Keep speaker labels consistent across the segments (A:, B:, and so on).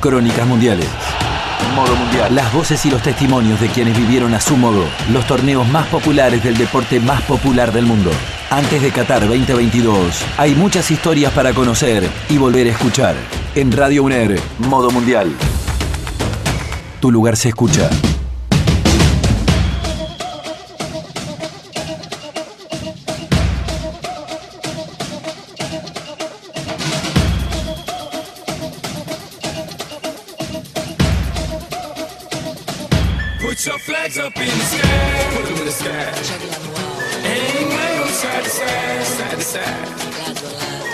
A: Crónicas Mundiales.
B: Modo Mundial.
A: Las voces y los testimonios de quienes vivieron a su modo los torneos más populares del deporte más popular del mundo. Antes de Qatar 2022, hay muchas historias para conocer y volver a escuchar. En Radio UNER,
B: Modo Mundial.
A: tu lugar se escucha.
C: Put your flags up in the sky. Put them in the sky. And wave 'em side to side, side to side.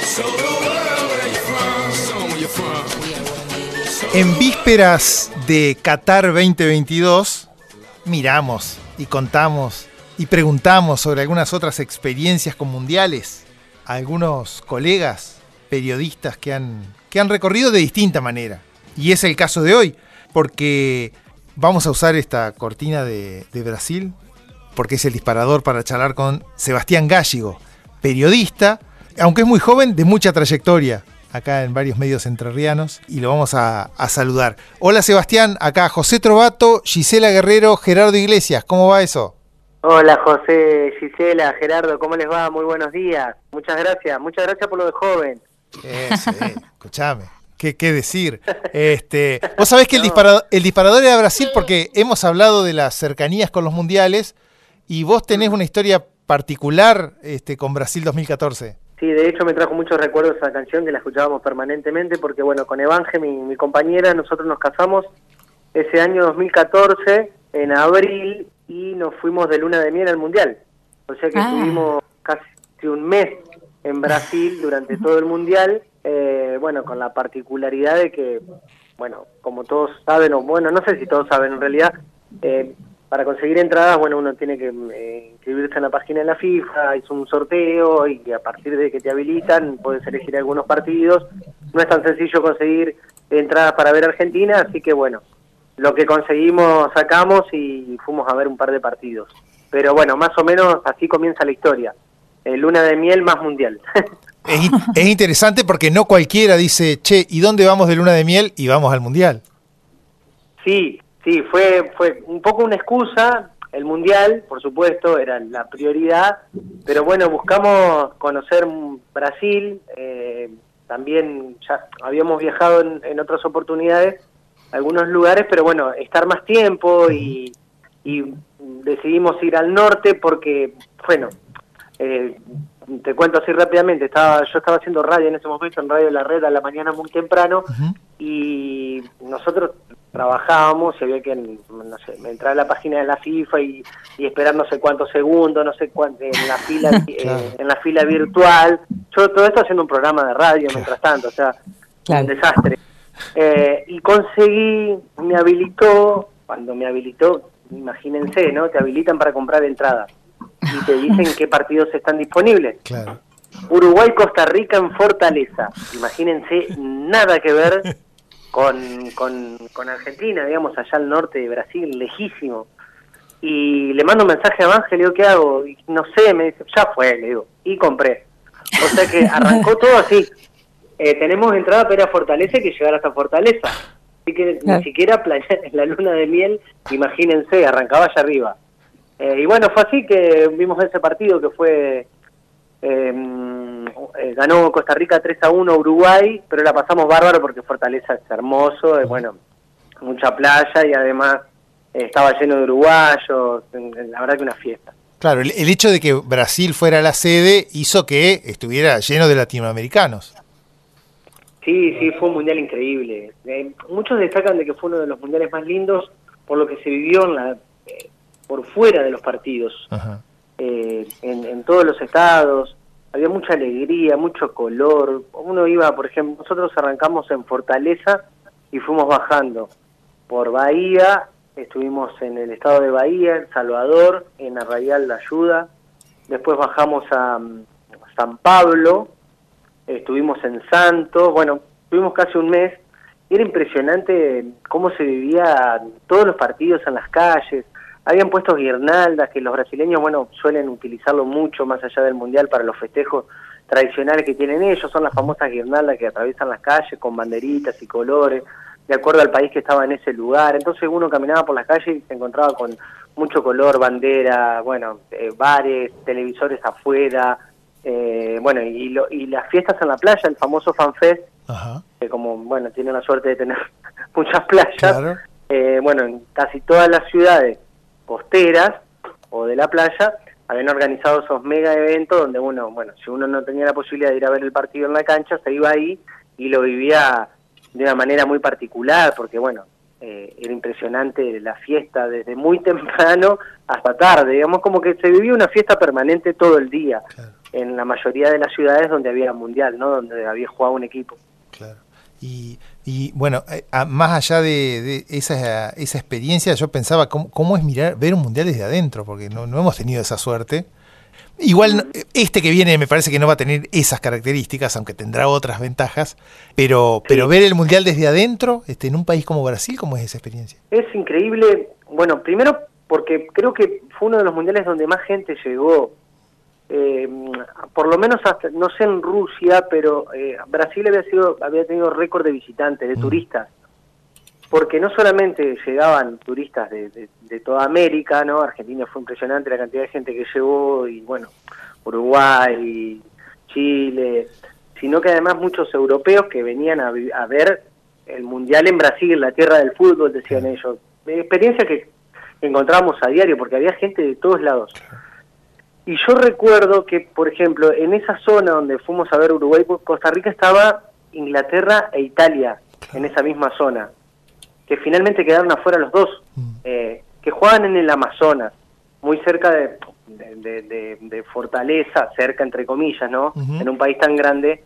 C: Show the world where you're from. Show where you're from.
D: En vísperas de Qatar 2022, miramos y contamos y preguntamos sobre algunas otras experiencias con mundiales a algunos colegas periodistas que han, que han recorrido de distinta manera. Y es el caso de hoy, porque vamos a usar esta cortina de, de Brasil, porque es el disparador para charlar con Sebastián Gálligo, periodista, aunque es muy joven, de mucha trayectoria acá en varios medios entrerrianos y lo vamos a, a saludar. Hola Sebastián, acá José Trovato, Gisela Guerrero, Gerardo Iglesias, ¿cómo va eso?
E: Hola José, Gisela, Gerardo, ¿cómo les va? Muy buenos días. Muchas gracias, muchas gracias por lo de joven.
D: Eso, eh, escuchame. ¿Qué, qué decir? Este, Vos sabés que el, disparador, el disparador era Brasil porque hemos hablado de las cercanías con los mundiales y vos tenés una historia particular este, con Brasil 2014.
E: Sí, de hecho me trajo muchos recuerdos esa canción que la escuchábamos permanentemente porque bueno, con Evanje, mi, mi compañera, nosotros nos casamos ese año 2014 en abril y nos fuimos de luna de miel al mundial. O sea que
F: Ah.
E: estuvimos casi un mes en Brasil durante todo el mundial, eh, bueno, con la particularidad de que, bueno, como todos saben, o bueno, no sé si todos saben en realidad, eh, para conseguir entradas, bueno, uno tiene que eh, inscribirse en la página de la FIFA, hizo un sorteo y a partir de que te habilitan puedes elegir algunos partidos. No es tan sencillo conseguir entradas para ver Argentina, así que bueno, lo que conseguimos sacamos y fuimos a ver un par de partidos. Pero bueno, más o menos así comienza la historia. Eh, luna de miel más mundial.
D: Es, es interesante porque no cualquiera dice, che, ¿y dónde vamos de luna de miel? Y vamos al mundial.
E: Sí, sí, fue, fue un poco una excusa. El mundial, por supuesto, era la prioridad, pero bueno, buscamos conocer Brasil. eh, también ya habíamos viajado en, otras oportunidades, algunos lugares, pero bueno, estar más tiempo y, y decidimos ir al norte porque, bueno, eh, te cuento así rápidamente, estaba yo estaba haciendo radio en ese momento, en Radio La Red a la mañana muy temprano, y nosotros trabajábamos y había que, no sé, entrar a la página de la FIFA y, y esperar no sé cuántos segundos, no sé cuánto, en la fila eh, en la fila virtual. Yo todo esto haciendo un programa de radio mientras tanto, o sea, un desastre. Eh, y conseguí, me habilitó, cuando me habilitó, imagínense, ¿no? Te habilitan para comprar entradas y te dicen qué partidos están disponibles.
D: Claro.
E: Uruguay, Costa Rica en Fortaleza. Imagínense, nada que ver con, con, con Argentina, digamos, allá al norte de Brasil, lejísimo. Y le mando un mensaje a Ángel, le digo, ¿qué hago? Y no sé, me dice, ya fue, le digo, y compré. O sea que arrancó todo así. Eh, tenemos entrada para ir a Fortaleza y que llegar hasta Fortaleza. Así que
F: Claro.
E: ni siquiera planear la luna de miel, imagínense, arrancaba allá arriba. Eh, y bueno, fue así que vimos ese partido que fue eh, eh, ganó Costa Rica 3 a 1 a Uruguay, pero la pasamos bárbaro porque Fortaleza es hermoso, es bueno, mucha playa y además eh, estaba lleno de uruguayos, la verdad que una fiesta.
D: Claro, el, el hecho de que Brasil fuera la sede hizo que estuviera lleno de latinoamericanos.
E: Sí, sí, fue un mundial increíble. Eh, muchos destacan de que fue uno de los mundiales más lindos por lo que se vivió en la, eh, por fuera de los partidos.
D: Ajá.
E: eh, en, en todos los estados, había mucha alegría, mucho color. Uno iba, por ejemplo, nosotros arrancamos en Fortaleza y fuimos bajando por Bahía, estuvimos en el estado de Bahía, en Salvador, en Arraial La Ayuda, después bajamos a mm, San Pablo, estuvimos en Santos, bueno, estuvimos casi un mes, y era impresionante cómo se vivía todos los partidos en las calles, habían puesto guirnaldas que los brasileños, bueno, suelen utilizarlo mucho más allá del mundial para los festejos tradicionales que tienen ellos, son las famosas guirnaldas que atraviesan las calles con banderitas y colores. de acuerdo al país que estaba en ese lugar. Entonces uno caminaba por las calles y se encontraba con mucho color, bandera, bueno, eh, bares, televisores afuera, eh, bueno, y, lo- y las fiestas en la playa, el famoso FanFest,
D: Ajá.
E: que como, bueno, tiene la suerte de tener muchas playas,
D: Claro.
E: eh, bueno, en casi todas las ciudades costeras o de la playa habían organizado esos mega eventos donde uno, bueno, si uno no tenía la posibilidad de ir a ver el partido en la cancha, se iba ahí y lo vivía de una manera muy particular, porque bueno, eh, era impresionante la fiesta desde muy temprano hasta tarde, digamos como que se vivía una fiesta permanente todo el día
D: Claro.
E: en la mayoría de las ciudades donde había mundial, ¿no? Donde había jugado un equipo.
D: Claro. Y, y, bueno, eh, a- más allá de, de esa, esa experiencia, yo pensaba cómo, cómo es mirar, ver un mundial desde adentro, porque no, no hemos tenido esa suerte. Igual este que viene me parece que no va a tener esas características, aunque tendrá otras ventajas, pero, pero ver el mundial desde adentro, este, en un país como Brasil, ¿cómo es esa experiencia?
E: Es increíble, bueno, primero porque creo que fue uno de los mundiales donde más gente llegó, eh, por lo menos hasta, no sé en Rusia, pero eh, Brasil había sido había tenido récord de visitantes, de
D: Mm.
E: turistas, porque no solamente llegaban turistas de, de- de toda América, ¿no? Argentina fue impresionante la cantidad de gente que llegó y bueno, Uruguay, Chile, sino que además muchos europeos que venían a, a ver el mundial en Brasil, la tierra del fútbol, decían ellos. Experiencia que encontrábamos a diario porque había gente de todos lados. Y yo recuerdo que, por ejemplo, en esa zona donde fuimos a ver Uruguay, Costa Rica estaba Inglaterra e Italia en esa misma zona, que finalmente quedaron afuera los dos,
D: Mm.
E: eh, que jugaban en el Amazonas, muy cerca de, de, de- de- de Fortaleza, cerca entre comillas, ¿no? En un país tan grande,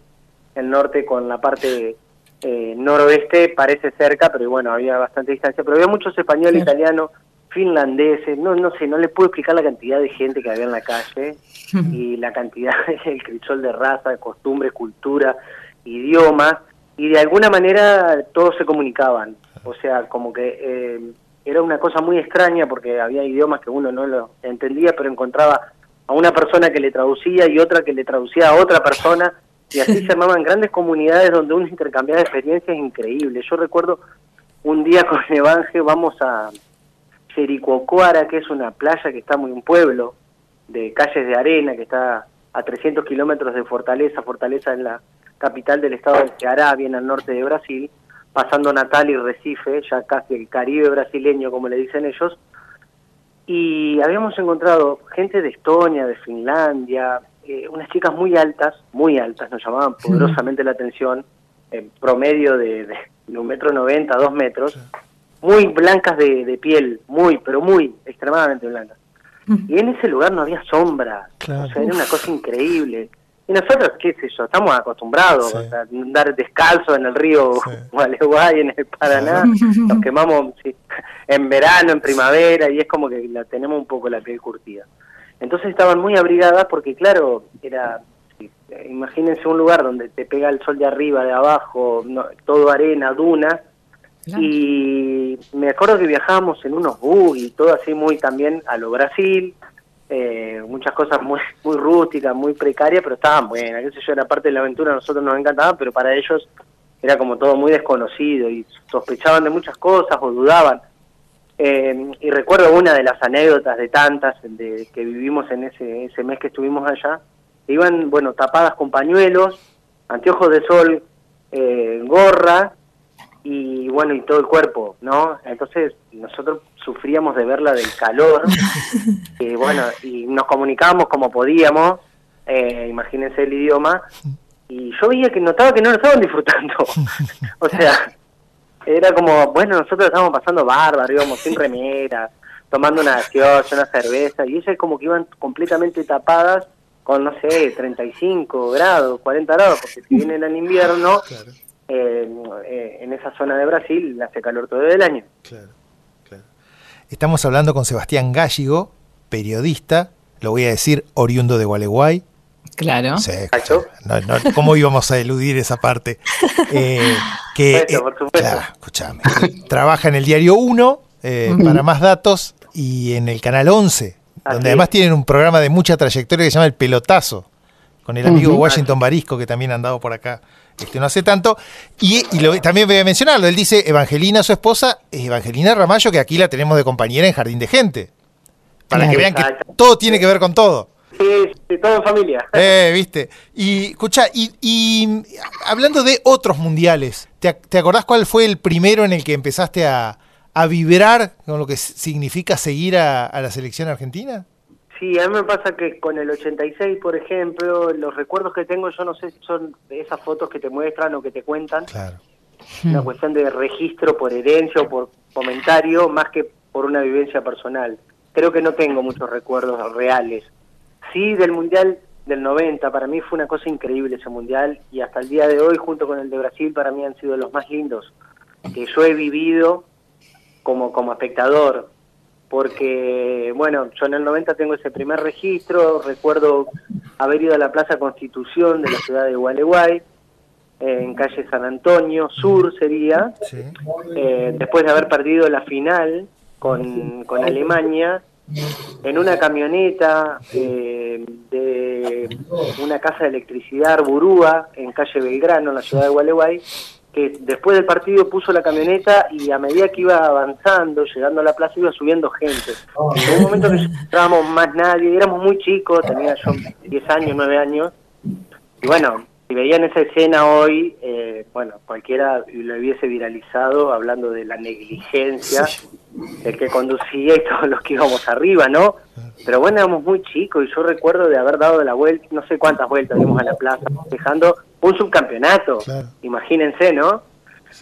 E: el norte con la parte eh, noroeste parece cerca, pero bueno, había bastante distancia, pero había muchos españoles, italianos, finlandeses, no no sé, no le puedo explicar la cantidad de gente que había en la calle y la cantidad, el crisol de raza, de costumbres, cultura, idiomas, y de alguna manera todos se comunicaban. O sea, como que eh, era una cosa muy extraña porque había idiomas que uno no lo entendía, pero encontraba a una persona que le traducía y otra que le traducía a otra persona, y así se armaban grandes comunidades donde uno intercambiaba experiencias increíbles. Yo recuerdo un día con Evanje vamos a Chericoacoara, que es una playa que está muy un pueblo de calles de arena que está a 300 kilómetros de Fortaleza. Fortaleza es la capital del estado de Ceará, bien al norte de Brasil, pasando Natal y Recife, ya casi el Caribe brasileño, como le dicen ellos. Y habíamos encontrado gente de Estonia, de Finlandia, eh, unas chicas muy altas, muy altas, nos llamaban poderosamente la atención, en promedio de, de, de un metro noventa, dos metros, muy blancas de, de piel, muy, pero muy, extremadamente blancas. Y en ese lugar no había sombra,
D: Claro.
E: o sea, era una cosa increíble. Y nosotros, qué sé yo, estamos acostumbrados
D: Sí.
E: a andar descalzo en el río
D: Sí.
E: Gualeguay, en el Paraná, nos quemamos sí, en verano, en primavera, y es como que la tenemos un poco la piel curtida. Entonces estaban muy abrigadas porque, claro, era, eh, imagínense un lugar donde te pega el sol de arriba, de abajo, no- todo arena, dunas, Y me acuerdo que viajábamos en unos bus y todo así muy también a lo Brasil, eh, muchas cosas muy muy rústicas, muy precarias, pero estaban buenas, qué sé yo, era parte de la aventura, a nosotros nos encantaba, pero para ellos era como todo muy desconocido y sospechaban de muchas cosas o dudaban. Eh, y recuerdo una de las anécdotas de tantas de, que vivimos en ese, ese mes que estuvimos allá, iban, bueno, tapadas con pañuelos, anteojos de sol, eh, gorra y bueno, y todo el cuerpo, ¿no? Entonces nosotros sufríamos de verla del calor, y bueno, y nos comunicábamos como podíamos, eh, imagínense el idioma, y yo veía que notaba que no lo estaban disfrutando. o sea, era como, bueno, nosotros estábamos pasando bárbaro, íbamos sin remera, tomando una gaseosa, una cerveza, y ellas como que iban completamente tapadas con, no sé, 35 grados, 40 grados, porque si vienen en invierno,
D: Claro,
E: eh, eh, en esa zona de Brasil hace calor todo el año.
D: claro, claro. Estamos hablando con Sebastián Gálligo, periodista, lo voy a decir, oriundo de Gualeguay.
F: Claro.
D: Sí,
E: Exacto.
D: no, no, ¿Cómo íbamos a eludir esa parte? Eh, que,
E: Eso, por supuesto.
D: claro, escuchame. Trabaja en el diario 1 eh, para más datos y en el canal 11,
E: Así
D: donde además
E: es.
D: tienen un programa de mucha trayectoria que se llama El Pelotazo, con el amigo
F: Ujú.
D: Washington Barisco, que también ha andado por acá este no hace tanto. Y, y lo- también voy a mencionarlo, él dice Evangelina, su esposa, es Evangelina Ramallo, que aquí la tenemos de compañera en Jardín de Gente. Para que vean que todo tiene que ver con todo.
E: Sí, sí, todo en familia.
D: Eh, viste. Y escucha, y, y hablando de otros mundiales, ¿te, te acordás cuál fue el primero en el que empezaste a, a vibrar con lo que significa seguir a, a la selección argentina?
E: Sí, a mí me pasa que con el 86, por ejemplo, los recuerdos que tengo, yo no sé si son de esas fotos que te muestran o que te cuentan,
D: Claro.
E: una cuestión de registro por herencia o por comentario, más que por una vivencia personal. Creo que no tengo muchos recuerdos reales. Sí, del Mundial del 90, para mí fue una cosa increíble ese Mundial y hasta el día de hoy, junto con el de Brasil, para mí han sido los más lindos que yo he vivido como, como espectador. Porque, bueno, yo en el 90 tengo ese primer registro, recuerdo haber ido a la Plaza Constitución de la ciudad de Gualeguay, en calle San Antonio, sur sería,
D: Sí.
E: eh, después de haber perdido la final con, con Alemania, en una camioneta eh, de una casa de electricidad Arburúa, en calle Belgrano, en la ciudad de Gualeguay, que después del partido puso la camioneta y a medida que iba avanzando, llegando a la plaza, iba subiendo gente. En un momento que no entrábamos más nadie, éramos muy chicos, tenía yo 10 años, 9 años, y bueno, si veían esa escena hoy, eh, bueno, cualquiera lo hubiese viralizado hablando de la negligencia del que conducía y todos los que íbamos arriba, ¿no? Pero bueno, éramos muy chicos y yo recuerdo de haber dado la vuelta, no sé cuántas vueltas dimos a la plaza, dejando un subcampeonato,
D: Claro.
E: imagínense, ¿no?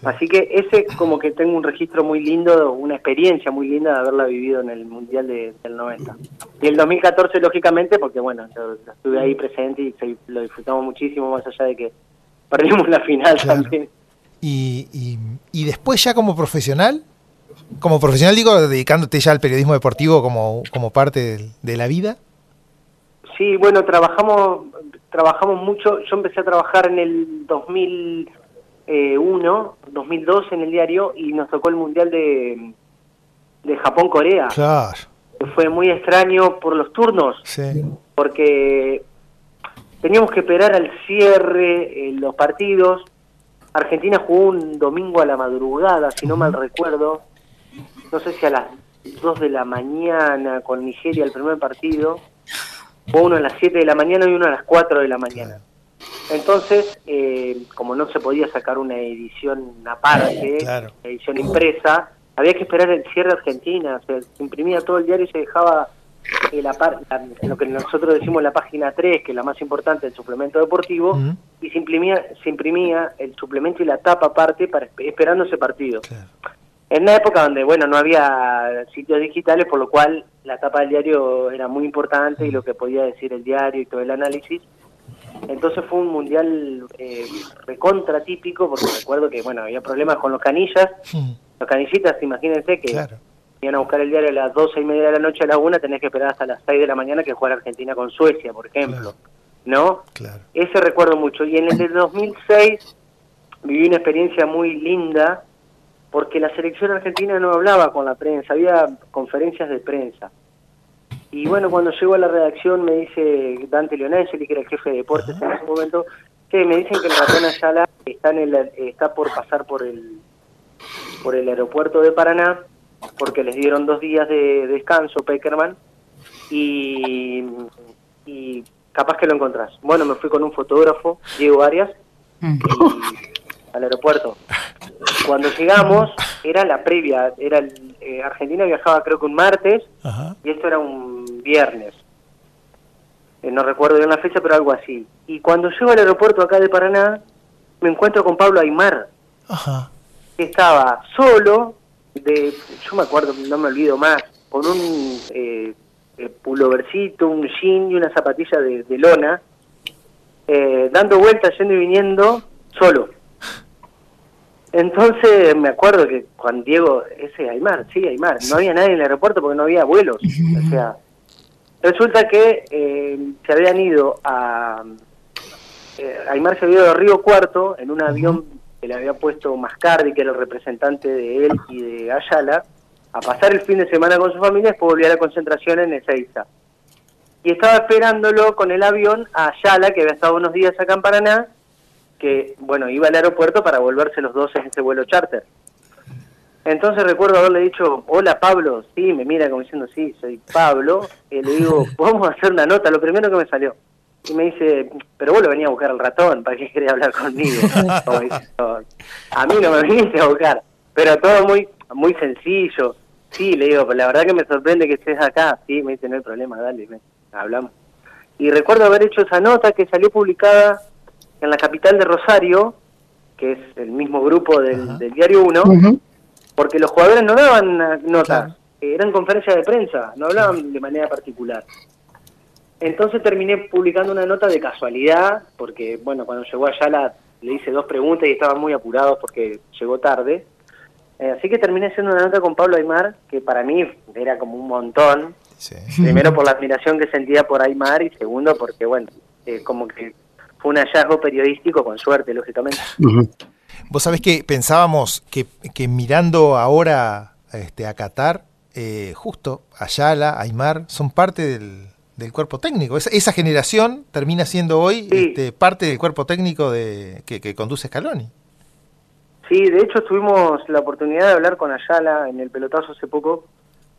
E: Así que ese como que tengo un registro muy lindo, una experiencia muy linda de haberla vivido en el Mundial de- del 90. Y el 2014, lógicamente, porque bueno, yo, yo estuve ahí presente y se- lo disfrutamos muchísimo, más allá de que perdimos la final
D: Claro.
E: también.
D: Y, y- y después ya como profesional, como profesional digo, dedicándote ya al periodismo deportivo como, como parte de la vida.
E: Sí, bueno, trabajamos trabajamos mucho. Yo empecé a trabajar en el 2001, 2002 en el diario y nos tocó el Mundial de, de Japón-Corea.
D: Claro,
E: Fue muy extraño por los turnos.
D: sí.
E: porque teníamos que esperar al cierre eh, los partidos. Argentina jugó un domingo a la madrugada, si no mal recuerdo. No sé si a las 2 de la mañana con Nigeria el primer partido. Fue uno a las 7 de la mañana y uno a las 4 de la mañana. Entonces, eh, como no se podía sacar una edición aparte,
D: Claro.
E: edición impresa, había que esperar el cierre de Argentina. Se, se imprimía todo el diario y se dejaba eh, la la- lo que nosotros decimos la página 3, que es la más importante del suplemento deportivo, y se imprimía, se imprimía el suplemento y la tapa aparte para esp- esperando ese partido.
D: Claro.
E: En una época donde, bueno, no había sitios digitales, por lo cual la tapa del diario era muy importante y lo que podía decir el diario y todo el análisis. Entonces fue un mundial eh, recontra típico, porque recuerdo que, bueno, había problemas con los canillas.
D: Mm,
E: Los canillitas, imagínense que
D: Claro.
E: iban a buscar el diario a las 12 y media de la noche a la una, tenés que esperar hasta las 6 de la mañana que juega Argentina con Suecia, por ejemplo. ¿No?
D: Claro.
E: Ese recuerdo mucho. Y en el de 2006 viví una experiencia muy linda porque la selección argentina no hablaba con la prensa, había conferencias de prensa. Y bueno, cuando llego a la redacción me dice Dante Leonangeli, que era el jefe de deportes en ese momento, que me dicen que el ratón Ayala está, en el, está por pasar por el, por el aeropuerto de Paraná, porque les dieron dos días de descanso, Peckerman, y, y capaz que lo encontrás. Bueno, me fui con un fotógrafo, Diego Arias,
F: Mm.
E: y al aeropuerto. Cuando llegamos, era la previa, era el- eh, Argentina viajaba creo que un martes
D: Ajá.
E: y esto era un viernes. Eh, no recuerdo bien la fecha, pero algo así. Y cuando llego al aeropuerto acá de Paraná, me encuentro con Pablo Aymar,
D: Ajá.
E: que estaba solo, de, yo me acuerdo, no me olvido más, con un eh, eh, pullovercito, un jean y una zapatilla de, de lona, eh, dando vueltas, yendo y viniendo, solo. Entonces me acuerdo que Juan Diego, ese Aymar, sí, Aymar, no había nadie en el aeropuerto porque no había vuelos. O sea, resulta que eh, se habían ido a... eh, Aymar se había ido a Río Cuarto en un avión que le había puesto Mascardi, que era el representante de él y de Ayala, a pasar el fin de semana con su familia, después volvió a la concentración en Ezeiza. Y estaba esperándolo con el avión a Ayala, que había estado unos días acá en Paraná, que, bueno, iba al aeropuerto para volverse los dos en ese vuelo charter. Entonces recuerdo haberle dicho, hola Pablo, sí, me mira como diciendo, sí, soy Pablo, y le digo, vamos a hacer una nota, lo primero que me salió. Y me dice, pero vos lo venía a buscar al ratón, ¿para qué quería hablar conmigo? Como diciendo, a mí no me viniste a buscar, pero todo muy muy sencillo. Sí, le digo, pero la verdad que me sorprende que estés acá. Sí, me dice, no hay problema, dale, me- hablamos. Y recuerdo haber hecho esa nota que salió publicada en la capital de Rosario, que es el mismo grupo del, del Diario 1, porque los jugadores no daban eh, notas,
D: Claro.
E: eh, eran conferencias de prensa, no hablaban de manera particular. Entonces terminé publicando una nota de casualidad, porque bueno, cuando llegó allá la, le hice dos preguntas y estaban muy apurados porque llegó tarde. Eh, así que terminé haciendo una nota con Pablo Aymar, que para mí era como un montón.
D: Sí.
E: Primero por la admiración que sentía por Aymar y segundo porque, bueno, eh, como que fue un hallazgo periodístico con suerte, lógicamente.
D: Vos sabés que pensábamos que, que mirando ahora este, a Qatar, eh, justo Ayala, Aymar, son parte del, del cuerpo técnico. Esa, esa generación termina siendo hoy
E: Sí.
D: este, parte del cuerpo técnico de, que, que conduce Scaloni.
E: Sí, de hecho tuvimos la oportunidad de hablar con Ayala en el pelotazo hace poco,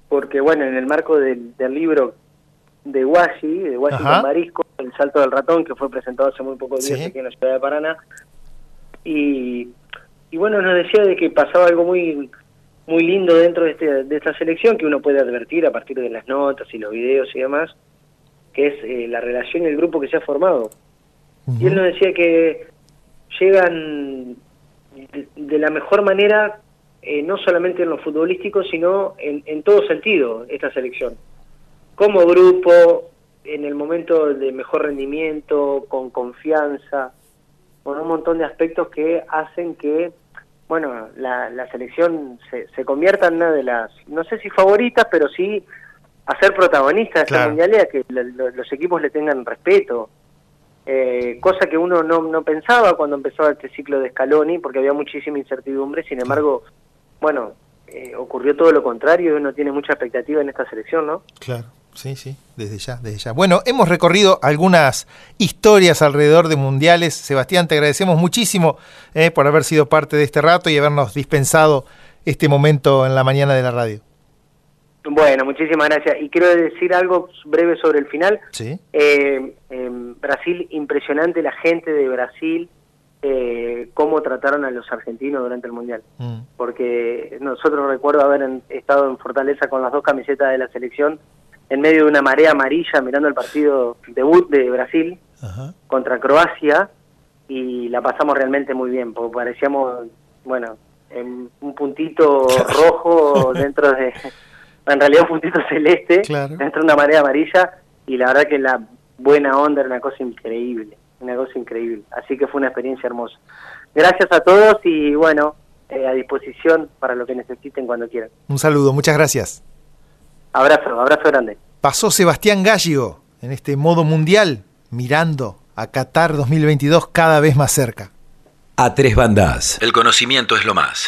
E: porque bueno, en el marco del, del libro de Washi, de Washington
D: Ajá.
E: Marisco, El Salto del Ratón, que fue presentado hace muy pocos días
D: Sí.
E: aquí en la ciudad de Paraná, y, y bueno, nos decía de que pasaba algo muy muy lindo dentro de, este, de esta selección que uno puede advertir a partir de las notas y los videos y demás, que es eh, la relación y el grupo que se ha formado. Y él nos decía que llegan de, de la mejor manera, eh, no solamente en lo futbolístico, sino en, en todo sentido, esta selección. Como grupo, en el momento de mejor rendimiento, con confianza, con un montón de aspectos que hacen que, bueno, la, la selección se, se convierta en una de las, no sé si favoritas, pero sí a ser protagonista de
D: Claro.
E: mundial y a que lo- lo- los equipos le tengan respeto. Eh, cosa que uno no, no pensaba cuando empezaba este ciclo de Scaloni, porque había muchísima incertidumbre, sin embargo, bueno, eh, ocurrió todo lo contrario y uno tiene mucha expectativa en esta selección, ¿no?
D: Claro, sí, sí, desde ya, desde ya. Bueno, hemos recorrido algunas historias alrededor de mundiales. Sebastián, te agradecemos muchísimo eh, por haber sido parte de este rato y habernos dispensado este momento en la mañana de la radio.
E: Bueno, muchísimas gracias. Y quiero decir algo breve sobre el final.
D: Sí.
E: Eh, en Brasil, impresionante la gente de Brasil, eh, cómo trataron a los argentinos durante el Mundial.
D: Mm.
E: Porque nosotros recuerdo haber en- estado en Fortaleza con las dos camisetas de la selección en medio de una marea amarilla mirando el partido debut de Brasil
D: Ajá.
E: contra Croacia y la pasamos realmente muy bien, porque parecíamos, bueno, en un puntito rojo dentro de, en realidad un puntito celeste,
D: Claro.
E: dentro de una marea amarilla, y la verdad que la buena onda era una cosa increíble, una cosa increíble. Así que fue una experiencia hermosa. Gracias a todos y bueno, eh, a disposición para lo que necesiten cuando quieran.
D: Un saludo, muchas gracias.
E: Abrazo, abrazo grande.
D: Pasó Sebastián Gallego en este modo mundial, mirando a Qatar 2022 cada vez más cerca.
A: A tres bandas. El conocimiento es lo más.